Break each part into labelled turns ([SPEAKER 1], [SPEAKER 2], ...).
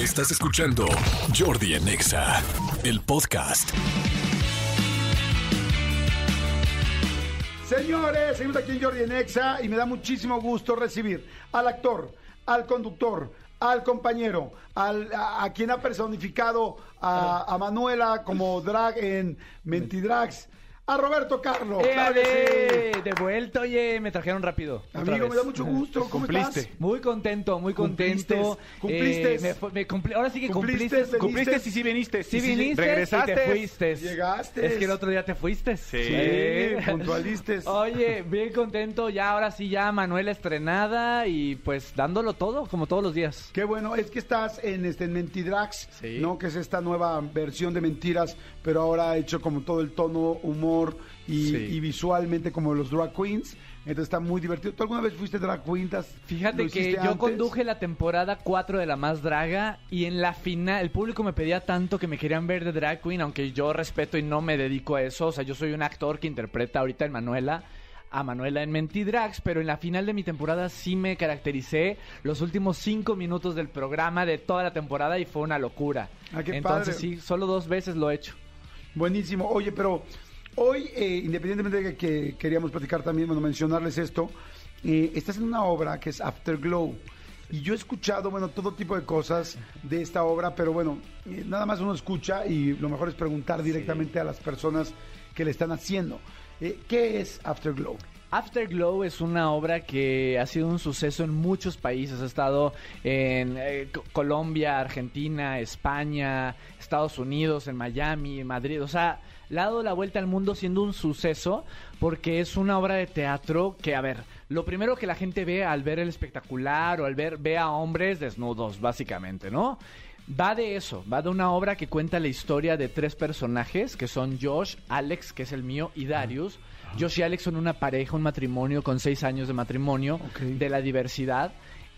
[SPEAKER 1] Estás escuchando Jordi en Exa, el podcast.
[SPEAKER 2] Señores, seguimos aquí en Jordi en Exa y me da muchísimo gusto recibir al actor, al conductor, al compañero, al, a, a quien ha personificado a, a Manuela como drag en Mentidrags, a Roberto Carlos. claro que sí.
[SPEAKER 3] ¡Eh! De vuelta, oye, me trajeron rápido.
[SPEAKER 2] Amigo, me da mucho gusto. ¿Cómo
[SPEAKER 4] Cumpliste.
[SPEAKER 2] estás?
[SPEAKER 3] Muy contento, muy contento.
[SPEAKER 2] Cumpliste.
[SPEAKER 3] Eh, me fu- me cumpli- ahora sí que
[SPEAKER 2] Cumpliste,
[SPEAKER 3] cumpliste.
[SPEAKER 2] veniste.
[SPEAKER 4] Cumpliste y sí viniste.
[SPEAKER 3] Sí viniste
[SPEAKER 4] Regresaste.
[SPEAKER 3] y te fuiste.
[SPEAKER 2] Llegaste.
[SPEAKER 3] Es que el otro día te fuiste.
[SPEAKER 4] Sí.
[SPEAKER 2] Sí, puntualistes.
[SPEAKER 3] Oye, bien contento. Ya, ahora sí, ya Manuela estrenada y pues dándolo todo, como todos los días.
[SPEAKER 2] Qué bueno, es que estás en este en Mentidrags,
[SPEAKER 3] Sí.
[SPEAKER 2] ¿no? Que es esta nueva versión de mentiras, pero ahora hecho como todo el tono, humor y,
[SPEAKER 3] Sí.
[SPEAKER 2] y visualmente como los drag queens. Entonces está muy divertido. ¿Tú alguna vez fuiste drag queen? ¿Te has-
[SPEAKER 3] Fíjate que yo
[SPEAKER 2] antes?
[SPEAKER 3] conduje la temporada 4 de La Más Draga y en la final el público me pedía tanto que me querían ver de drag queen, aunque yo respeto y no me dedico a eso. O sea, yo soy un actor que interpreta ahorita en Manuela a Manuela en Mentidrags, pero en la final de mi temporada sí me caractericé los últimos cinco minutos del programa de toda la temporada y fue una locura.
[SPEAKER 2] Ah, qué
[SPEAKER 3] Entonces
[SPEAKER 2] padre.
[SPEAKER 3] sí, solo dos veces lo he hecho.
[SPEAKER 2] Buenísimo. Oye, pero hoy, eh, independientemente de que queríamos platicar también, bueno, mencionarles esto, eh, estás en una obra que es Afterglow. Y yo he escuchado, bueno, todo tipo de cosas de esta obra, pero bueno, eh, nada más uno escucha y lo mejor es preguntar directamente a las personas que le están haciendo. ¿Qué es Afterglow?
[SPEAKER 3] Afterglow es una obra que ha sido un suceso en muchos países. Ha estado en eh, Co- Colombia, Argentina, España, Estados Unidos, en Miami, Madrid. O sea, le ha dado la vuelta al mundo siendo un suceso porque es una obra de teatro que, a ver, lo primero que la gente ve al ver el espectacular o al ver, ve a hombres desnudos, básicamente, ¿no? Va de eso, va de una obra que cuenta la historia de tres personajes, que son Josh, Alex, que es el mío, y Darius. Josh y Alex son una pareja, un matrimonio con seis años de matrimonio, de la diversidad,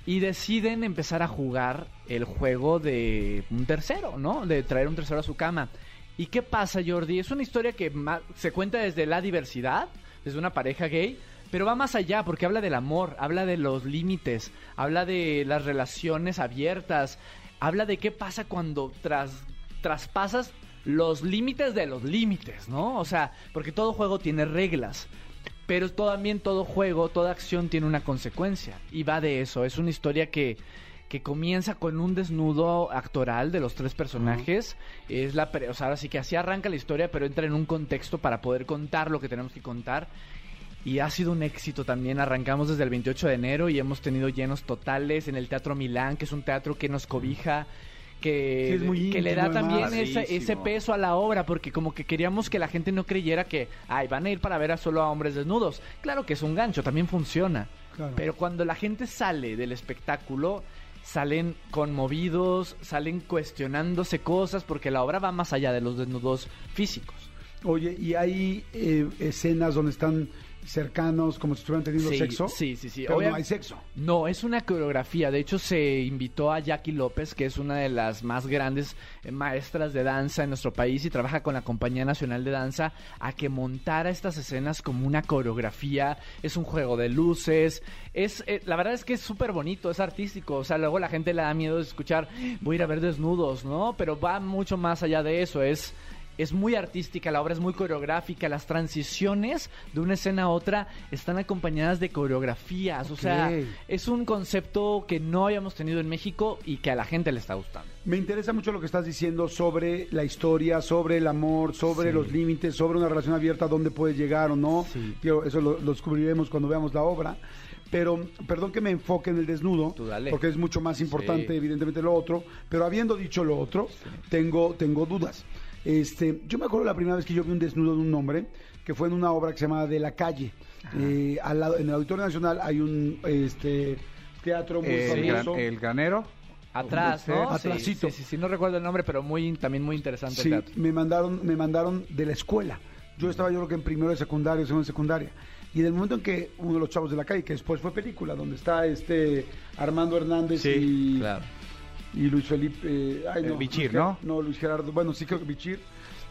[SPEAKER 3] y deciden empezar a jugar el juego de un tercero, ¿no? De traer un tercero a su cama. ¿Y qué pasa, Jordi? Es una historia que se cuenta desde la diversidad, desde una pareja gay, pero va más allá porque habla del amor, habla de los límites, habla de las relaciones abiertas, habla de qué pasa cuando tras, traspasas los límites de los límites, ¿no? O sea, porque todo juego tiene reglas. Pero también todo juego, toda acción tiene una consecuencia. Y va de eso. Es una historia que, que comienza con un desnudo actoral de los tres personajes. Es la pre- o sea, ahora sí que así arranca la historia, pero entra en un contexto para poder contar lo que tenemos que contar. Y ha sido un éxito también. Arrancamos desde el 28 de enero y hemos tenido llenos totales en el Teatro Milán, que es un teatro que nos cobija, que,
[SPEAKER 2] Sí, es muy
[SPEAKER 3] que le da también ese, peso a la obra, porque como que queríamos que la gente no creyera que, ay, van a ir para ver a solo a hombres desnudos. Claro que es un gancho, también funciona.
[SPEAKER 2] Claro.
[SPEAKER 3] Pero cuando la gente sale del espectáculo, salen conmovidos, salen cuestionándose cosas, porque la obra va más allá de los desnudos físicos.
[SPEAKER 2] Oye, ¿y hay eh, escenas donde están cercanos, como si estuvieran teniendo
[SPEAKER 3] Sí,
[SPEAKER 2] sexo?
[SPEAKER 3] sí, sí, sí.
[SPEAKER 2] Pero no hay sexo.
[SPEAKER 3] No, es una coreografía. De hecho, se invitó a Jackie López, que es una de las más grandes eh, maestras de danza en nuestro país y trabaja con la Compañía Nacional de Danza, a que montara estas escenas como una coreografía. Es un juego de luces. Es, eh, la verdad es que es súper bonito, es artístico. O sea, luego la gente le da miedo de escuchar, voy a ir a ver desnudos, ¿no? Pero va mucho más allá de eso. Es es muy artística, la obra es muy coreográfica, las transiciones de una escena a otra están acompañadas de coreografías, o sea, es un concepto que no habíamos tenido en México y que a la gente le está gustando.
[SPEAKER 2] Me interesa mucho lo que estás diciendo sobre la historia, sobre el amor, sobre
[SPEAKER 3] Sí.
[SPEAKER 2] los límites, sobre una relación abierta, dónde puede llegar o no.
[SPEAKER 3] Sí.
[SPEAKER 2] Eso lo, lo descubriremos cuando veamos la obra. Pero, perdón que me enfoque en el desnudo, porque es mucho más importante,
[SPEAKER 3] Sí.
[SPEAKER 2] evidentemente, lo otro. Pero habiendo dicho lo otro, tengo, tengo dudas. Este, yo me acuerdo la primera vez que yo vi un desnudo de un hombre, que fue en una obra que se llama De la Calle. Eh, al lado, en el Auditorio Nacional hay un este, teatro muy
[SPEAKER 4] El, gran-
[SPEAKER 2] famoso.
[SPEAKER 4] el granero.
[SPEAKER 3] Atrás, ¿no?
[SPEAKER 2] Atrásito.
[SPEAKER 3] Sí, sí, sí, no recuerdo el nombre, pero muy también muy interesante
[SPEAKER 2] Sí,
[SPEAKER 3] el teatro.
[SPEAKER 2] me mandaron, me mandaron de la escuela. Yo estaba yo creo que en primero de secundaria, segundo de secundaria. Y del momento en que uno de los chavos de la calle, que después fue película, donde está este Armando Hernández
[SPEAKER 4] Sí,
[SPEAKER 2] y,
[SPEAKER 3] Claro.
[SPEAKER 2] Y Luis Felipe, eh, ay,
[SPEAKER 4] Eh,
[SPEAKER 2] no,
[SPEAKER 4] Bichir,
[SPEAKER 2] Luis
[SPEAKER 4] ¿no?
[SPEAKER 2] No, Luis Gerardo, bueno, sí creo que Bichir.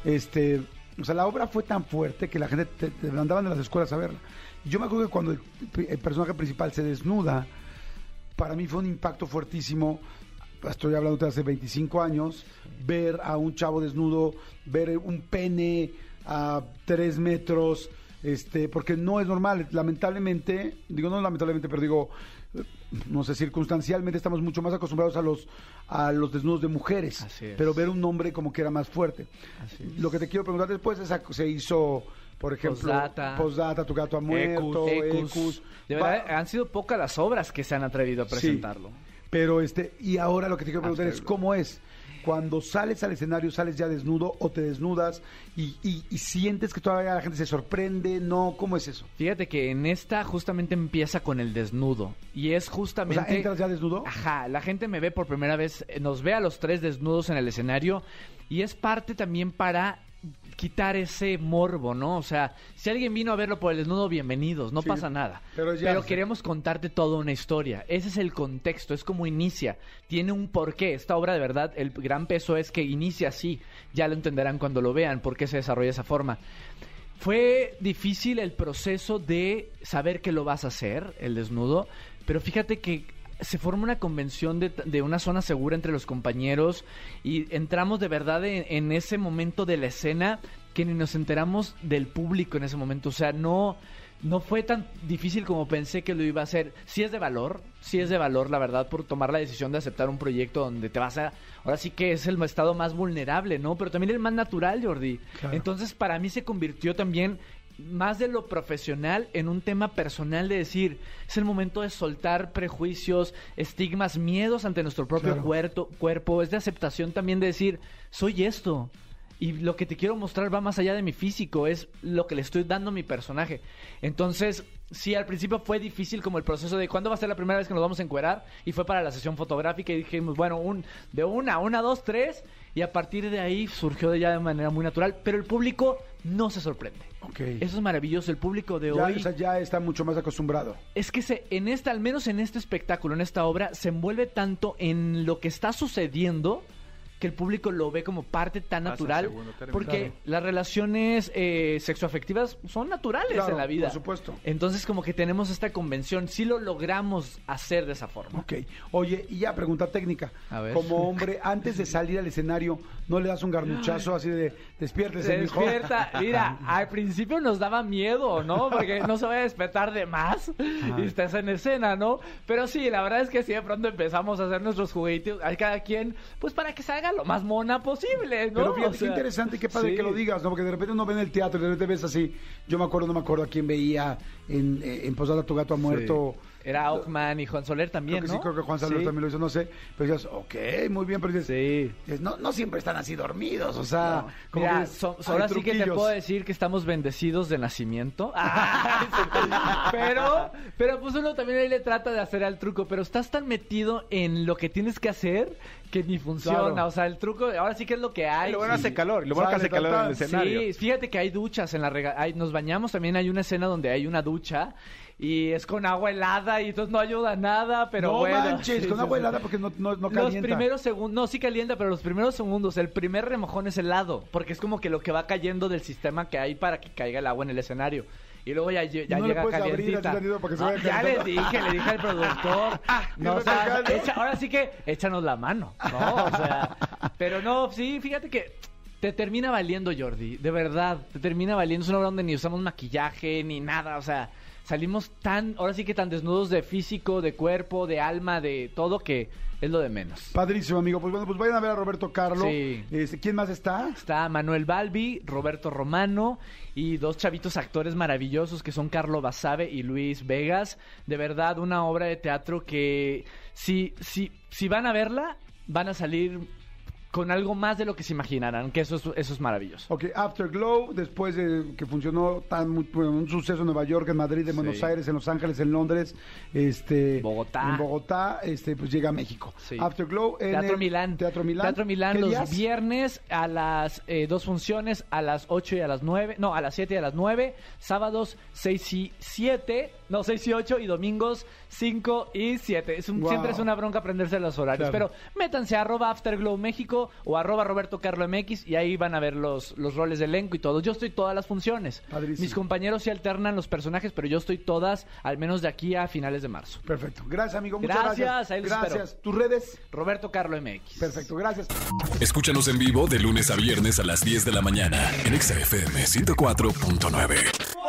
[SPEAKER 2] Este, o sea, la obra fue tan fuerte que la gente te, te mandaban de las escuelas a verla. Yo me acuerdo que cuando el, el personaje principal se desnuda, para mí fue un impacto fuertísimo estoy hablando de hace 25 años, ver a un chavo desnudo, ver un pene a 3 metros, este, porque no es normal. Lamentablemente, digo no lamentablemente, pero digo, no sé, circunstancialmente estamos mucho más acostumbrados a los a los desnudos de mujeres, pero ver un hombre como que era más fuerte. Lo que te quiero preguntar después es a- se hizo, por ejemplo,
[SPEAKER 3] Postdata.
[SPEAKER 2] Postdata, tu gato ha muerto,
[SPEAKER 3] Ecus.
[SPEAKER 2] Ecus.
[SPEAKER 3] De
[SPEAKER 2] Va-
[SPEAKER 3] verdad, han sido pocas las obras que se han atrevido a
[SPEAKER 2] Sí.
[SPEAKER 3] presentarlo.
[SPEAKER 2] Pero este, y ahora lo que te quiero preguntar es cómo es. Cuando sales al escenario, sales ya desnudo o te desnudas y, y- y sientes que todavía la gente se sorprende, ¿no? ¿Cómo es eso?
[SPEAKER 3] Fíjate que en esta justamente empieza con el desnudo. Y es
[SPEAKER 2] O
[SPEAKER 3] justamente.
[SPEAKER 2] sea, ¿entras ya desnudo?
[SPEAKER 3] Ajá, la gente me ve por primera vez, eh, nos ve a los tres desnudos en el escenario y es parte también para quitar ese morbo, ¿no? O sea, si alguien vino a verlo por el desnudo, bienvenidos, no
[SPEAKER 2] Sí,
[SPEAKER 3] pasa nada.
[SPEAKER 2] pero ya-
[SPEAKER 3] queremos contarte toda una historia. Ese es el contexto, es como inicia. Tiene un porqué. Esta obra, de verdad, el gran peso es que inicia así. Ya lo entenderán cuando lo vean, por qué se desarrolla de esa forma. Fue difícil el proceso de saber que lo vas a hacer, el desnudo, pero fíjate que se forma una convención de, de una zona segura entre los compañeros y entramos de verdad en, en ese momento de la escena que ni nos enteramos del público en ese momento. O sea, no, no fue tan difícil como pensé que lo iba a hacer. Sí es de valor, sí es de valor, la verdad, por tomar la decisión de aceptar un proyecto donde te vas a... Ahora sí que es el estado más vulnerable, ¿no? Pero también el más natural, Jordi.
[SPEAKER 2] Claro.
[SPEAKER 3] Entonces, para mí se convirtió también más de lo profesional en un tema personal de decir, es el momento de soltar prejuicios, estigmas, miedos ante nuestro propio
[SPEAKER 2] Claro.
[SPEAKER 3] cuerpo, cuerpo, es de aceptación también de decir, soy esto. Y lo que te quiero mostrar va más allá de mi físico, es lo que le estoy dando a mi personaje. Entonces, sí, al principio fue difícil como el proceso de cuándo va a ser la primera vez que nos vamos a encuerar. Y fue para la sesión fotográfica y dijimos, bueno, un, de una, una, dos, tres. Y a partir de ahí surgió de ya de manera muy natural. Pero el público no se sorprende.
[SPEAKER 2] Ok.
[SPEAKER 3] Eso es maravilloso. El público de
[SPEAKER 2] ya,
[SPEAKER 3] hoy
[SPEAKER 2] o sea, ya está mucho más acostumbrado.
[SPEAKER 3] es que se, en esta, al menos en este espectáculo, en esta obra, se envuelve tanto en lo que está sucediendo que el público lo ve como parte tan
[SPEAKER 4] Pasa a
[SPEAKER 3] natural. Porque
[SPEAKER 2] Claro.
[SPEAKER 3] las relaciones eh, sexoafectivas son naturales
[SPEAKER 2] Claro,
[SPEAKER 3] en la vida.
[SPEAKER 2] por supuesto.
[SPEAKER 3] Entonces, como que tenemos esta convención, sí lo logramos hacer de esa forma.
[SPEAKER 2] Ok. Oye, y ya, pregunta técnica.
[SPEAKER 3] A ver.
[SPEAKER 2] Como hombre, antes de salir al escenario, ¿no le das un garnuchazo así de despiértese,
[SPEAKER 3] Se
[SPEAKER 2] mijo"?
[SPEAKER 3] despierta. Mira, al principio nos daba miedo, ¿no? Porque no se vaya a despertar de más y estás en escena, ¿no? Pero sí, la verdad es que sí, de pronto empezamos a hacer nuestros juguetitos, a cada quien, pues para que salga lo más mona posible, ¿no?
[SPEAKER 2] Pero fíjate
[SPEAKER 3] O
[SPEAKER 2] qué interesante y qué padre
[SPEAKER 3] sí.
[SPEAKER 2] que lo digas, ¿no? Porque de repente uno ve en el teatro y de repente ves así. Yo me acuerdo, no me acuerdo a quién veía en, eh, en Posada Tu Gato ha muerto.
[SPEAKER 3] Era Ockman y Juan Soler también,
[SPEAKER 2] Creo que
[SPEAKER 3] ¿no?
[SPEAKER 2] sí, creo que Juan
[SPEAKER 3] Sí.
[SPEAKER 2] también lo hizo, no sé. Pero dices, ok, muy bien, pero dices,
[SPEAKER 3] Sí.
[SPEAKER 2] dices, no, no siempre están así dormidos, o sea, como
[SPEAKER 3] Mira,
[SPEAKER 2] que
[SPEAKER 3] so-
[SPEAKER 2] hay
[SPEAKER 3] ahora sí que te puedo decir que estamos bendecidos de nacimiento. pero, pero pues uno también ahí le trata de hacer al truco, pero estás tan metido en lo que tienes que hacer que ni funciona.
[SPEAKER 2] Claro.
[SPEAKER 3] O sea, el truco, ahora sí que es lo que hay.
[SPEAKER 4] Lo bueno hace calor, lo bueno que hace calor en el escenario.
[SPEAKER 3] Sí, fíjate que hay duchas en la rega hay- nos bañamos también hay una escena donde hay una ducha y es con agua helada y entonces no ayuda nada, pero
[SPEAKER 2] no
[SPEAKER 3] bueno.
[SPEAKER 2] manches,
[SPEAKER 3] Sí,
[SPEAKER 2] con
[SPEAKER 3] sí,
[SPEAKER 2] agua
[SPEAKER 3] sí.
[SPEAKER 2] helada porque no, no, no
[SPEAKER 3] Los
[SPEAKER 2] calienta.
[SPEAKER 3] primeros segundos, no, sí calienta, pero los primeros segundos, el primer remojón es helado, porque es como que lo que va cayendo del sistema que hay para que caiga el agua en el escenario. Y luego ya, ya
[SPEAKER 2] no le
[SPEAKER 3] llega calientita. Ah, ya les dije, le dije al productor. no,
[SPEAKER 2] me
[SPEAKER 3] o sea,
[SPEAKER 2] tocando.
[SPEAKER 3] echa- ahora sí que échanos la mano, ¿no? O sea, pero no, sí, fíjate que te termina valiendo, Jordi, de verdad, te termina valiendo. Es una obra donde ni usamos maquillaje, ni nada, o sea, salimos tan, ahora sí que tan desnudos de físico, de cuerpo, de alma, de todo que es lo de menos.
[SPEAKER 2] Padrísimo, amigo. Pues bueno, pues vayan a ver a Roberto Carlo.
[SPEAKER 3] Sí.
[SPEAKER 2] Este, ¿Quién más está?
[SPEAKER 3] Está Manuel Balbi, Roberto Romano y dos chavitos actores maravillosos que son Carlo Basabe y Luis Vegas. De verdad, una obra de teatro que si, si, si van a verla, van a salir con algo más de lo que se imaginarán, que eso es, eso es maravilloso.
[SPEAKER 2] Ok, Afterglow, después de que funcionó tan un suceso en Nueva York, en Madrid, en
[SPEAKER 3] Sí.
[SPEAKER 2] Buenos Aires, en Los Ángeles, en Londres, este,
[SPEAKER 3] Bogotá.
[SPEAKER 2] en Bogotá, este, pues llega a México.
[SPEAKER 3] Sí.
[SPEAKER 2] Afterglow en
[SPEAKER 3] Teatro
[SPEAKER 2] el-
[SPEAKER 3] Milán.
[SPEAKER 2] Teatro Milán.
[SPEAKER 3] Teatro Milán
[SPEAKER 2] ¿Qué
[SPEAKER 3] los
[SPEAKER 2] días?
[SPEAKER 3] viernes a las eh, dos funciones, a las 8 y a las 9. No, a las 7 y a las 9. Sábados 6 y 7. No, 6 y 8 y domingos 5 y 7. Es un,
[SPEAKER 2] Wow.
[SPEAKER 3] Siempre es una bronca aprenderse los horarios.
[SPEAKER 2] Claro.
[SPEAKER 3] Pero métanse a arroba Afterglow México o arroba Roberto Carlo MX y ahí van a ver los, los roles de elenco y todo. Yo estoy todas las funciones.
[SPEAKER 2] Padrísimo.
[SPEAKER 3] Mis compañeros se alternan los personajes, pero yo estoy todas, al menos de aquí a finales de marzo.
[SPEAKER 2] Perfecto. Gracias, amigo. Muchas
[SPEAKER 3] Gracias,
[SPEAKER 2] gracias.
[SPEAKER 3] ahí los
[SPEAKER 2] Gracias. ¿Tus redes?
[SPEAKER 3] Roberto Carlo MX.
[SPEAKER 2] Perfecto, gracias.
[SPEAKER 1] Escúchanos en vivo de lunes a viernes a las 10 de la mañana en Exa FM 104.9.